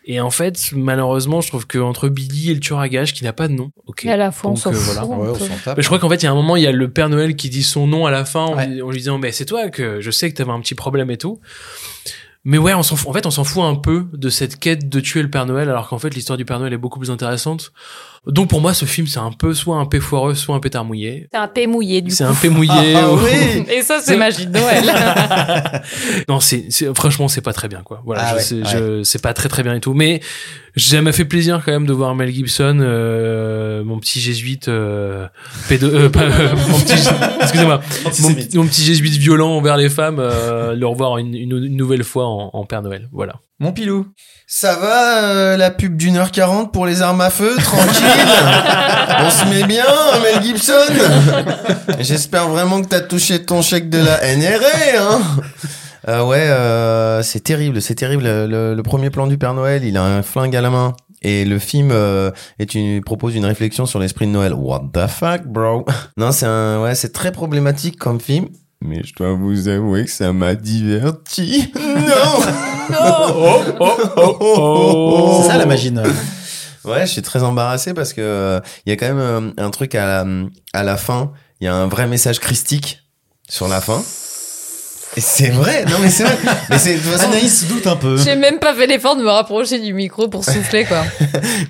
Et en fait, malheureusement, je trouve que entre Billy et le tueur à gage qui n'a pas de nom. Ok. Et à la fois, on Donc, s'en euh, voilà. Ouais, on s'en tape. Mais je crois qu'en fait, il y a un moment, il y a le Père Noël qui dit son nom à la fin en, Ouais. lui- en lui disant, mais c'est toi que je sais que t'avais un petit problème et tout. Mais ouais, on s'en fout. En fait, on s'en fout un peu de cette quête de tuer le Père Noël, alors qu'en fait, l'histoire du Père Noël est beaucoup plus intéressante. Donc pour moi, ce film, c'est un peu soit un P foireux, soit un pétard mouillé. C'est un P mouillé du C'est coup. un P mouillé. Ah, ou- oui Et ça, c'est C'est- magie de Noël. non, c'est, c'est- franchement, c'est pas très bien, quoi. Voilà, Ah je ouais, c'est pas très très bien et tout. Mais ça m'a fait plaisir quand même de voir Mel Gibson, euh, mon petit jésuite, euh, pédo, euh, pas, euh, mon petit, excusez-moi, mon, petit jésuite violent envers les femmes, euh, le revoir une, une, une nouvelle fois en, en Père Noël. Voilà. Mon pilou. Ça va, euh, la pub d'une heure quarante pour les armes à feu, tranquille On se met bien, Mel Gibson J'espère vraiment que t'as touché ton chèque de la NRA, hein Euh, Ouais, euh, c'est terrible, c'est terrible. Le, le premier plan du Père Noël, il a un flingue à la main. Et le film euh, est une, propose une réflexion sur l'esprit de Noël. What the fuck, bro? Non, c'est un, ouais, c'est très problématique comme film. Mais je dois vous avouer que ça m'a diverti. Non Oh. C'est ça la magie de Noël. Ouais, je suis très embarrassé parce que euh, il y a quand même euh, un truc à la, à la fin. Il y a un vrai message christique sur la fin. C'est vrai. Non mais c'est vrai. Mais c'est de toute façon. Anaïs doute un peu. J'ai même pas fait l'effort de me rapprocher du micro pour souffler, quoi.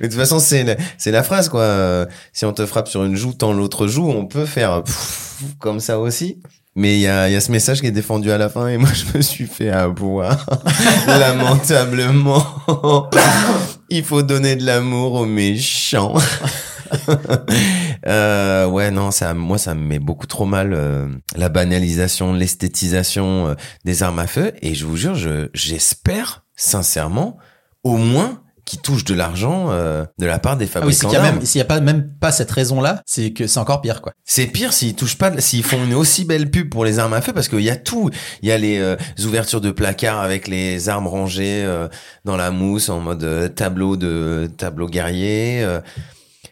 Mais de toute façon, c'est la, c'est la phrase quoi. Si on te frappe sur une joue, tant l'autre joue, on peut faire pff, comme ça aussi. Mais il y a, il y a ce message qui est défendu à la fin et moi je me suis fait avoir lamentablement. Il faut donner de l'amour aux méchants. Euh, ouais non ça moi ça me met beaucoup trop mal euh, la banalisation l'esthétisation euh, des armes à feu et je vous jure je j'espère sincèrement au moins qu'ils touchent de l'argent euh, de la part des Ah oui, fabricants qu'il y a d'armes. même, s'il y a pas même pas cette raison-là, c'est que c'est encore pire, quoi. C'est pire s'ils touchent pas, s'ils font une aussi belle pub pour les armes à feu, parce qu'il y a tout. Il y a les euh, ouvertures de placards avec les armes rangées euh, dans la mousse en mode euh, tableau de tableau guerrier.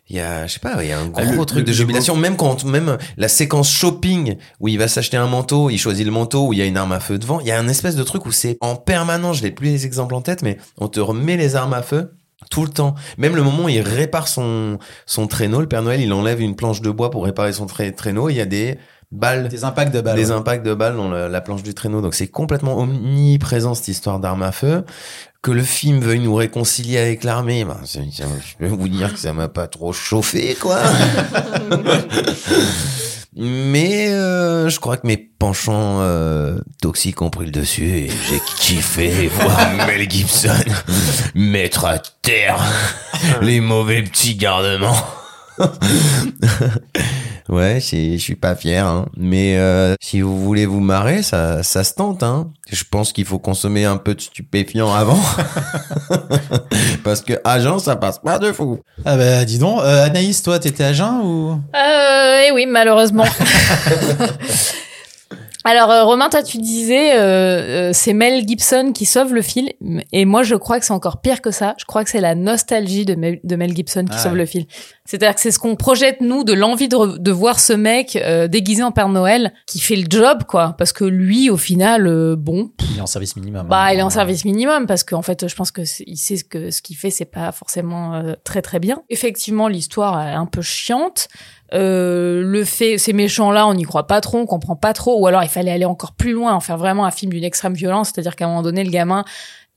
Il y a, je sais pas, il y a un gros Ah, le- truc le- de le jubilation. Même quand, même la séquence shopping où il va s'acheter un manteau, il choisit le manteau où il y a une arme à feu devant. Il y a un espèce de truc où c'est en permanence. Je n'ai plus les exemples en tête, mais on te remet les armes à feu. Tout le temps. Même le moment où il répare son, son traîneau, le Père Noël, il enlève une planche de bois pour réparer son tra- traîneau. Il y a des balles, Des impacts de balles. des ouais. impacts de balles dans la, la planche du traîneau. Donc c'est complètement omniprésent cette histoire d'armes à feu. Que le film veuille nous réconcilier avec l'armée, ben, je peux vous dire que ça m'a pas trop chauffé, quoi. Mais euh, je crois que mes penchants euh, toxiques ont pris le dessus et j'ai kiffé voir Mel Gibson mettre à terre les mauvais petits gardements. Ouais, c'est- je suis pas fier, hein. mais euh, si vous voulez vous marrer, ça, ça se tente. Hein. Je pense qu'il faut consommer un peu de stupéfiant avant, parce que agent, ça passe pas de fou. Ah bah dis donc, euh, Anaïs, toi, t'étais à jeun ou? Euh, eh oui, malheureusement. Alors, euh, Romain, toi, tu disais, euh, c'est Mel Gibson qui sauve le film, et moi, je crois que c'est encore pire que ça. Je crois que c'est la nostalgie de Mel, de Mel Gibson qui Ah sauve ouais. le film. C'est-à-dire que c'est ce qu'on projette nous de l'envie de, de voir ce mec euh, déguisé en Père Noël qui fait le job, quoi. Parce que lui, au final, euh, bon, il est en service minimum bah, hein. il est en service minimum parce qu'en fait, je pense que c'est- il sait ce que ce qu'il fait, c'est pas forcément euh, très très bien. Effectivement, l'histoire est un peu chiante. Euh, le fait, ces méchants-là, on n'y croit pas trop, on comprend pas trop, ou alors il fallait aller encore plus loin, en faire vraiment un film d'une extrême violence, c'est-à-dire qu'à un moment donné, le gamin,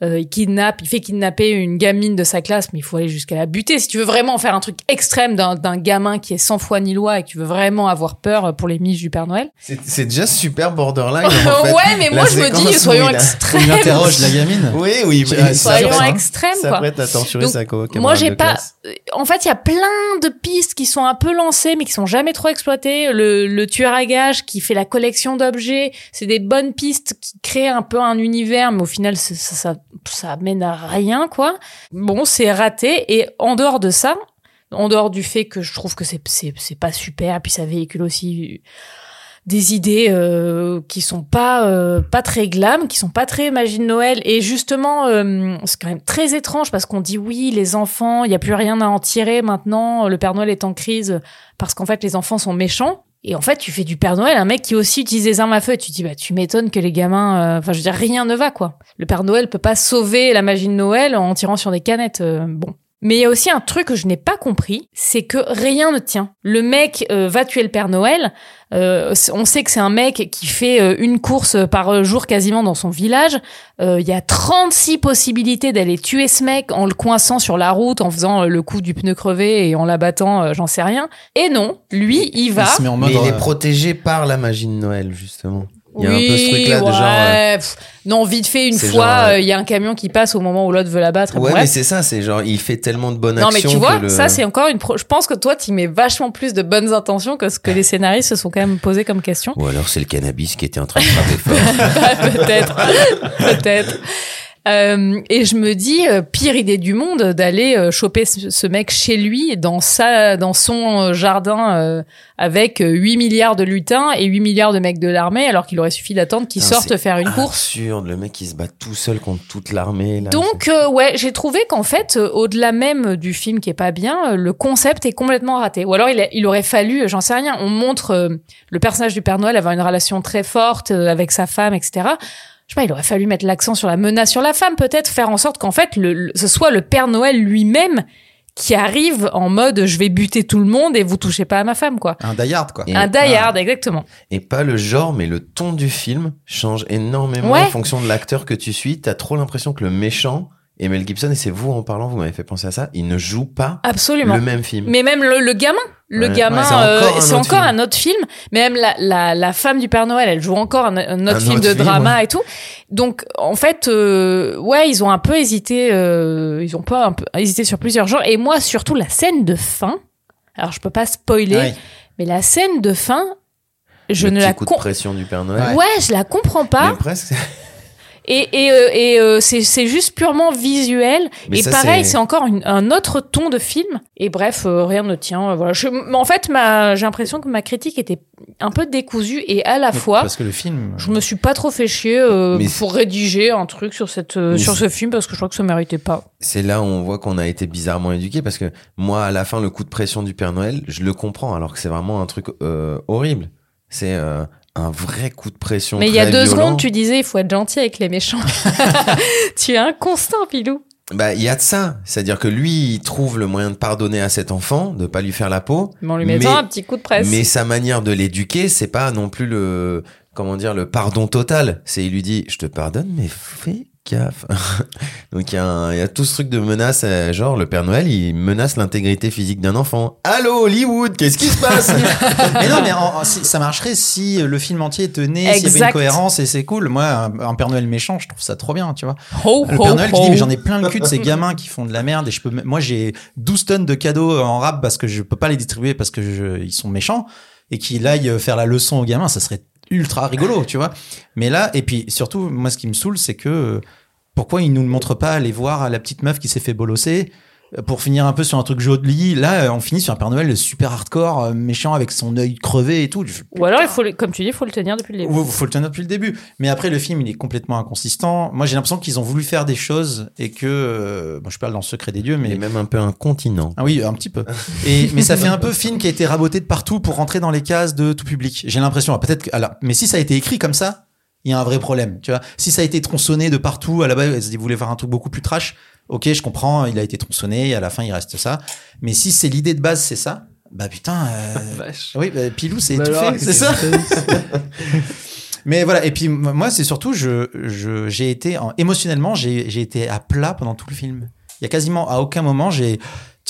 euh, il kidnappe, il fait kidnapper une gamine de sa classe, mais il faut aller jusqu'à la buter. Si tu veux vraiment faire un truc extrême d'un d'un gamin qui est sans foi ni loi et que tu veux vraiment avoir peur pour les miches du Père Noël. C'est c'est déjà super borderline. en fait. ouais, mais La moi je me dis, soyons extrêmes. Il interroge la gamine. Oui, oui, mais ça, Soyons extrêmes, quoi. s'apprête à torturer Donc, sa Moi, j'ai pas. classe. En fait, il y a plein de pistes qui sont un peu lancées, mais qui sont jamais trop exploitées. Le, le tueur à gages qui fait la collection d'objets, c'est des bonnes pistes qui créent un peu un univers, mais au final, ça, ça, ça mène à rien, quoi. Bon, c'est raté. Et en dehors de ça, en dehors du fait que je trouve que c'est c'est pas super, puis ça véhicule aussi des idées euh, qui sont pas euh, pas très glam, qui sont pas très magie de Noël et justement euh, c'est quand même très étrange parce qu'on dit oui les enfants il y a plus rien à en tirer maintenant le Père Noël est en crise parce qu'en fait les enfants sont méchants et en fait tu fais du Père Noël un mec qui aussi utilise des armes à feu. Et tu te dis bah tu m'étonnes que les gamins euh, enfin je veux dire rien ne va quoi. Le Père Noël peut pas sauver la magie de Noël en tirant sur des canettes euh, bon mais il y a aussi un truc que je n'ai pas compris, c'est que rien ne tient. Le mec euh, va tuer le Père Noël. euh, on sait que c'est un mec qui fait euh, une course par jour quasiment dans son village. Euh, Il y a 36 possibilités d'aller tuer ce mec en le coinçant sur la route, en faisant euh, le coup du pneu crevé et en l'abattant, euh, j'en sais rien. Et non, lui, il va. Il se met en mode. Mais il est euh, protégé par la magie de Noël, justement. Il y a un Oui, peu ce truc-là de ouais, genre. euh, pff, non, vite fait, une fois, euh, euh, il y a un camion qui passe au moment où l'autre veut l'abattre. et Ouais, bref. mais c'est ça, c'est genre, il fait tellement de bonnes Non, mais actions. tu vois, que le- ça, c'est encore une pro... Je pense que toi, tu mets vachement plus de bonnes intentions que ce que les scénaristes se sont quand même posés comme question. Ou alors c'est le cannabis qui était en train de frapper fort. peut-être. peut-être. Euh, et je me dis, euh, pire idée du monde d'aller euh, choper ce, ce mec chez lui, dans sa, dans son jardin, avec euh, 8 milliards de lutins et 8 milliards de mecs de l'armée, alors qu'il aurait suffi d'attendre qu'ils sortent faire une course. Absurde, le mec il se bat tout seul contre toute l'armée. Donc ouais, j'ai trouvé qu'en fait, au-delà même du film qui est pas bien, le concept est complètement raté. Ou alors il, a- il aurait fallu, j'en sais rien, on montre le personnage du Père Noël avoir une relation très forte avec sa femme, etc. Je sais pas, il aurait fallu mettre l'accent sur la menace sur la femme, peut-être faire en sorte qu'en fait, le, le- ce soit le Père Noël lui-même qui arrive en mode je vais buter tout le monde et vous touchez pas à ma femme, quoi. Un die hard, quoi. Et- Un die hard, exactement. Et pas le genre, mais le ton du film change énormément Ouais. en fonction de l'acteur que tu suis. T'as trop l'impression que le méchant, et Mel Gibson, et c'est vous en parlant, vous m'avez fait penser à ça, il ne joue pas Absolument. le même film. Mais même le, le gamin, le Ouais. gamin, Ouais, c'est encore euh, un c'est autre encore film. un autre film. Mais même la, la, la femme du Père Noël, elle joue encore un, un autre Un film autre de film, drama ouais. et tout. Donc en fait, euh, ouais, ils ont un peu hésité. euh, ils ont pas un peu hésité sur plusieurs genres. Et moi, surtout la scène de fin. Alors je peux pas spoiler, Ouais. mais la scène de fin, je le ne petit la coup de pression du Père Noël. Ouais, je la comprends pas. Mais presque. Et, et, euh, et euh, c'est c'est juste purement visuel. Mais et ça, pareil, c'est- encore une- un autre ton de film. Et bref, euh, rien ne tient. euh, Voilà. Je, en fait, ma- j'ai l'impression que ma critique était un peu décousue et à la fois, Parce que le film. je me suis pas trop fait chier euh, pour rédiger un truc sur cette euh, sur ce film parce que je crois que ça méritait pas. C'est là où on voit qu'on a été bizarrement éduqué parce que moi, à la fin, le coup de pression du Père Noël, je le comprends alors que c'est vraiment un truc euh, horrible. C'est euh, un vrai coup de pression. Mais il y a deux violent. secondes, tu disais il faut être gentil avec les méchants. tu es inconstant, Pilou. Bah, il y a de ça. C'est-à-dire que lui, il trouve le moyen de pardonner à cet enfant, de pas lui faire la peau. Mais en lui mettant un petit coup de presse. Mais sa manière de l'éduquer, c'est pas non plus le, comment dire, le pardon total. C'est, il lui dit, je te pardonne, mais fais gaffe. Donc, il y, a y tout ce truc de menace, euh, genre, le Père Noël, il menace l'intégrité physique d'un enfant. Allô, Hollywood, qu'est-ce qui se passe? mais non, mais en- en- si- ça marcherait si le film entier tenait, s'il y avait une cohérence et c'est cool. Moi, un, un Père Noël méchant, je trouve ça trop bien, tu vois. Ho, Le ho, Père Noël qui dit, mais j'en ai plein le cul de ces gamins qui font de la merde et je peux, moi, j'ai 12 tonnes de cadeaux en rap parce que je peux pas les distribuer parce que je- ils sont méchants et qu'il aille faire la leçon aux gamins, ça serait ultra rigolo, tu vois. Mais là, et puis surtout, moi, ce qui me saoule, c'est que euh, pourquoi ils nous le montrent pas aller voir la petite meuf qui s'est fait bolosser pour finir un peu sur un truc joli. Là, euh, on finit sur un Père Noël super hardcore, euh, méchant avec son œil crevé et tout. Fais, Ou alors, il faut, le- comme tu dis, il faut le tenir depuis le début. faut, faut le tenir depuis le début. Mais après, le film, il est complètement inconsistant. Moi, j'ai l'impression qu'ils ont voulu faire des choses et que, euh, bon, je parle dans le secret des dieux, Il est mais même un peu incontinent. ah oui, un petit peu. Et mais ça fait un peu film qui a été raboté de partout pour rentrer dans les cases de tout public. J'ai l'impression. Peut-être. que- Alors, mais si ça a été écrit comme ça, il y a un vrai problème. Tu vois, si ça a été tronçonné de partout, à la base, ils voulaient faire un truc beaucoup plus trash. Ok, je comprends. Il a été tronçonné. Et à la fin, il reste ça. Mais si c'est l'idée de base, c'est ça. Bah putain. euh, oui, bah, Pilou, c'est Bah tout fait, c'est ça. Mais voilà, et puis moi, c'est surtout, je, je, j'ai été, en- émotionnellement, j'ai, j'ai été à plat pendant tout le film. Il y a quasiment, à aucun moment, j'ai,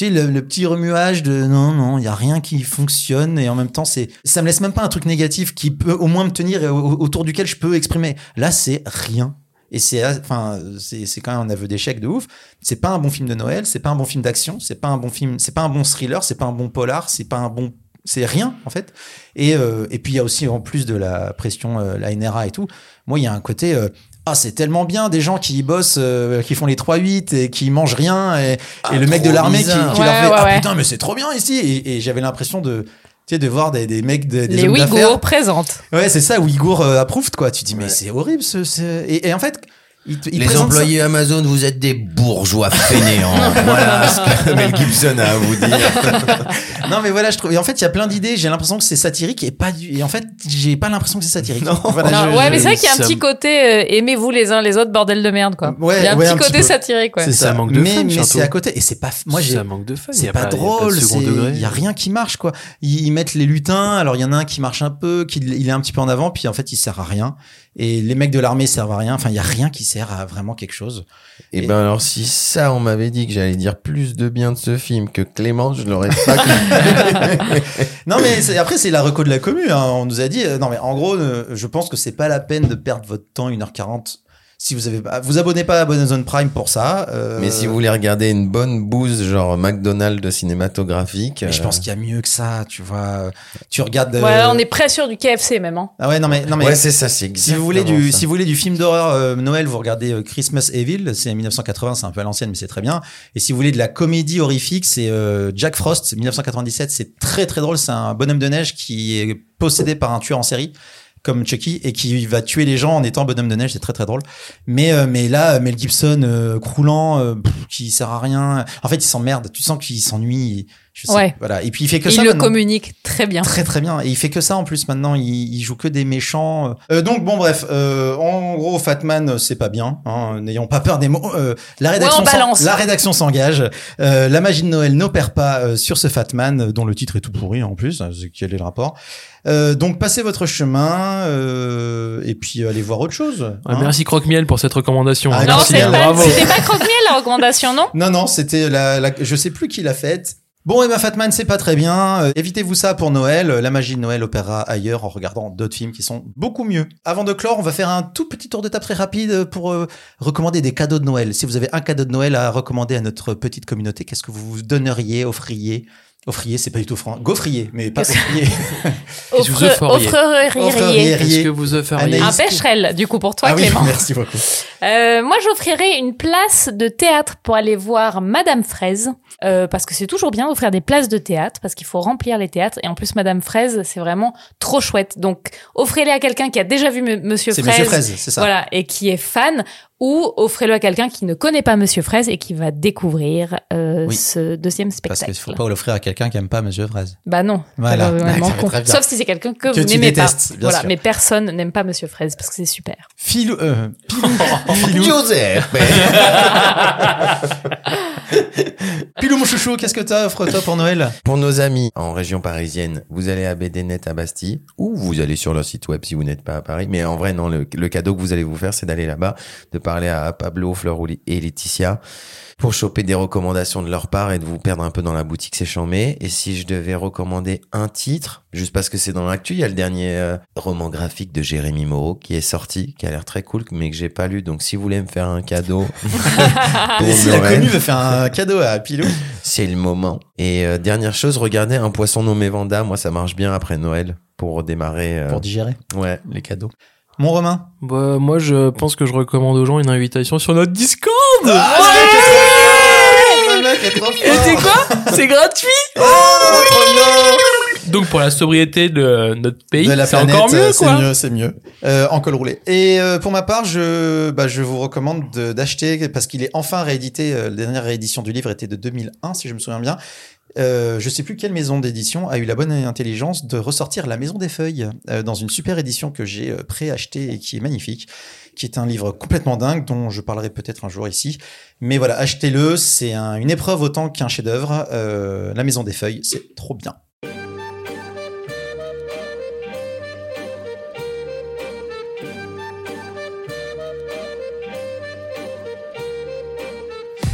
le, petit remuage de non, non, il y a rien qui fonctionne, et en même temps, c'est, ça me laisse même pas un truc négatif qui peut au moins me tenir et au- autour duquel je peux exprimer. Là, c'est rien. Et c'est, enfin, c'est, c'est quand même un aveu d'échec de ouf. C'est pas un bon film de Noël, c'est pas un bon film d'action, c'est pas un bon film, c'est pas un bon thriller, c'est pas un bon polar, c'est pas un bon, c'est rien, en fait. Et, euh, et puis il y a aussi en plus de la pression, euh, la NRA et tout. Moi, il y a un côté. euh, ah, c'est tellement bien des gens qui bossent, euh, qui font les 3-8 et qui mangent rien. Et, et le mec de l'armée qui, bizarre. qui Ouais, leur fait ouais, Ah ouais. putain, mais c'est trop bien ici. Et, et j'avais l'impression de, tu sais, de voir des, des mecs, de- des Les Ouïghours présentent. Ouais, c'est ça, Ouïghours euh, approved, quoi. Tu dis, mais c'est horrible ce. ce- Et, et en fait, il, te- il Les ça- employés Amazon, vous êtes des bourgeois fainéants. voilà ce que Mel Gibson a à vous dire. Non, mais voilà, je trouve. Et en fait, il y a plein d'idées. J'ai l'impression que c'est satirique et pas du. Et en fait, j'ai pas l'impression que c'est satirique. Non. Voilà, Non, je- ouais, je- mais c'est vrai qu'il y a un ça petit côté euh, aimez-vous les uns les autres, bordel de merde, quoi. Ouais, il y a un ouais, petit un côté satirique, ouais. C'est Ça ça. manque de mais fun, mais c'est à côté. Et c'est pas. Moi, j'ai. ça manque de fun. C'est a pas, drôle, il y a rien qui marche quoi. Ils, ils mettent les lutins, alors il y en a un qui marche un peu, qui il est un petit peu en avant, puis en fait il sert à rien. Et les mecs de l'armée servent à rien. Enfin, il y a rien qui sert à vraiment quelque chose. Et Et- ben alors si ça on m'avait dit que j'allais dire plus de bien de ce film que Clément, je l'aurais pas. Non mais c'est- après c'est la reco de la commu. hein. On nous a dit euh, non mais en gros, euh, je pense que c'est pas la peine de perdre votre temps 1h40 Si vous avez, pas- vous abonnez pas à Amazon Prime pour ça. euh, Mais si vous voulez regarder une bonne bouse, genre McDonald's cinématographique. mais je euh, pense qu'il y a mieux que ça, tu vois. Tu regardes. euh, Voilà, on est près sur du KFC même. Hein. Ah ouais, non mais non mais. Ouais, c'est ça, c'est si vous voulez du, ça. si vous voulez du film d'horreur euh, Noël, vous regardez euh, Christmas Evil, c'est 1980, c'est un peu à l'ancienne, mais c'est très bien. Et si vous voulez de la comédie horrifique, c'est euh, Jack Frost, 1997, c'est très très drôle. C'est un bonhomme de neige qui est possédé par un tueur en série comme Chucky et qui va tuer les gens en étant bonhomme de neige, c'est très très drôle. Mais euh, mais là, Mel Gibson euh, croulant, euh, pff, qui sert à rien. En fait, il s'emmerde. Tu sens qu'il s'ennuie. Je sais, Ouais. Voilà. Et puis il fait que Il ça. le maintenant. communique très bien. Très très bien. Et il fait que ça en plus maintenant. Il, il joue que des méchants. Euh, donc bon bref. Euh, en gros, Fatman, euh, c'est pas bien. Hein, N'ayons pas peur des mots. Euh, la rédaction, on balance. s'en- la rédaction s'engage. Euh, la magie de Noël n'opère pas euh, sur ce Fatman euh, dont le titre est tout pourri en plus. Euh, Quel est le rapport? Euh, Donc passez votre chemin euh, et puis allez voir autre chose. Ouais, hein. Merci Croque-Miel pour cette recommandation. Ah. Non, hein, pas, bravo. c'était pas croque-miel la recommandation, non? Non, non, c'était la, la- je sais plus qui l'a faite. Bon, et ben Fatman, c'est pas très bien. Euh, évitez-vous ça pour Noël. Euh, La magie de Noël opérera ailleurs en regardant d'autres films qui sont beaucoup mieux. Avant de clore, on va faire un tout petit tour de très rapide pour euh, recommander des cadeaux de Noël. Si vous avez un cadeau de Noël à recommander à notre petite communauté, qu'est-ce que vous donneriez, offriez Offriez, c'est pas du tout franc. Gaufrier, mais pas offrier. Qu'est-ce que vous Offre- offeriez offreriez. Offriez. Qu'est-ce que vous Anaïs. Un pêcherel, du coup, pour toi, ah oui, Clément. merci beaucoup. Euh, moi, j'offrirais une place de théâtre pour aller voir Madame Fraise, euh, parce que c'est toujours bien d'offrir des places de théâtre, parce qu'il faut remplir les théâtres. Et en plus, Madame Fraise, c'est vraiment trop chouette. Donc, offrez-les à quelqu'un qui a déjà vu M- Monsieur C'est Fraise, Monsieur Fraise, c'est ça. voilà, et qui est fan, ou offrez-le à quelqu'un qui ne connaît pas Monsieur Fraise et qui va découvrir euh, Oui. ce deuxième Parce spectacle. qu'il faut pas l'offrir à quelqu'un qui aime pas Monsieur Fraise. Bah non, Voilà. Sauf si c'est quelqu'un que, Que vous n'aimez pas. Voilà, sûr. mais personne n'aime pas Monsieur Fraise parce que c'est super. Filou, euh, Joseph Pilou, mon chouchou, qu'est-ce que t'offres toi pour Noël? Pour nos amis en région parisienne, vous allez à BDNet à Bastille ou vous allez sur leur site web si vous n'êtes pas à Paris. Mais en vrai, non, le, cadeau que vous allez vous faire, c'est d'aller là-bas, de parler à Pablo, Fleur et Laetitia pour choper des recommandations de leur part et de vous perdre un peu dans la boutique, c'est chambé. Et si je devais recommander un titre, juste parce que c'est dans l'actu, il y a le dernier euh, roman graphique de Jérémy Moreau qui est sorti, qui a l'air très cool, mais que j'ai pas lu. Donc si vous voulez me faire un cadeau, Et si la connue veut faire un cadeau à Pilou c'est le moment. Et euh, dernière chose, regardez un poisson nommé Vanda. Moi, ça marche bien après Noël pour démarrer. euh, pour digérer Ouais. les cadeaux. Mon Romain Bah, moi, je pense que je recommande aux gens une invitation sur notre Discord. Et c'est quoi C'est gratuit. Donc pour la sobriété de notre pays, de la c'est planète, encore mieux c'est quoi. mieux, c'est mieux. Euh, en col roulé. Et euh, pour ma part, je, bah, je vous recommande de- d'acheter parce qu'il est enfin réédité. euh, la dernière réédition du livre était de 2001, si je me souviens bien. Euh, je sais plus quelle maison d'édition a eu la bonne intelligence de ressortir La Maison des Feuilles euh, dans une super édition que j'ai euh, préachetée et qui est magnifique, qui est un livre complètement dingue dont je parlerai peut-être un jour ici. Mais voilà, achetez-le, c'est un- une épreuve autant qu'un chef-d'œuvre. Euh, La Maison des Feuilles, c'est trop bien.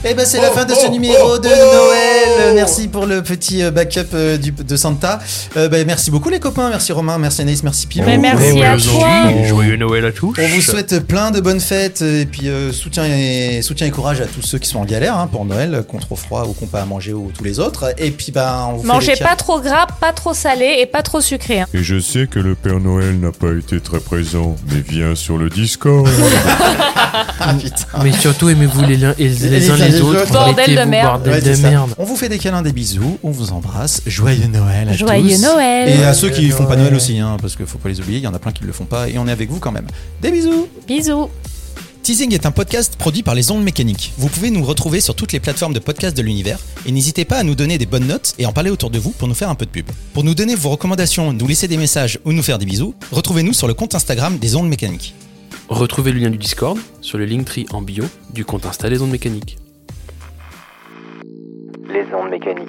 Eh ben c'est la fin de ce numéro de Noël. Merci pour le petit euh, backup euh, du, de Santa. Euh, ben, merci beaucoup les copains, merci Romain, merci Anaïs, merci Pilou. Mais merci à toi. Joyeux Noël à tous. On vous souhaite plein de bonnes fêtes et puis euh, soutien et soutien et courage à tous ceux qui sont en galère hein, pour Noël, qu'on trop froid ou qu'on pas à manger ou tous les autres. Et puis ben on vous fait Mangez des pas trop gras, pas trop salé et pas trop sucré. hein. Et je sais que le Père Noël n'a pas été très présent, mais viens sur le Discord. Ah, putain. Mais surtout aimez-vous les, et les, Les uns uns les les autres. autres. Bordel de merde. Bordel Ouais, de c'est ça. merde. On vous fait des câlins, des bisous, on vous embrasse. Joyeux Noël à Joyeux tous. Noël. Et à ceux qui font pas Noël aussi, hein, parce qu'il faut pas les oublier, il y en a plein qui le font pas et on est avec vous quand même. Des bisous. Bisous. Teasing est un podcast produit par les ondes mécaniques. Vous pouvez nous retrouver sur toutes les plateformes de podcast de l'univers et n'hésitez pas à nous donner des bonnes notes et en parler autour de vous pour nous faire un peu de pub. Pour nous donner vos recommandations, nous laisser des messages ou nous faire des bisous, retrouvez-nous sur le compte Instagram des ondes mécaniques. Retrouvez le lien du Discord sur le Linktree en bio du compte Insta Les Ondes Mécaniques. Les ondes mécaniques.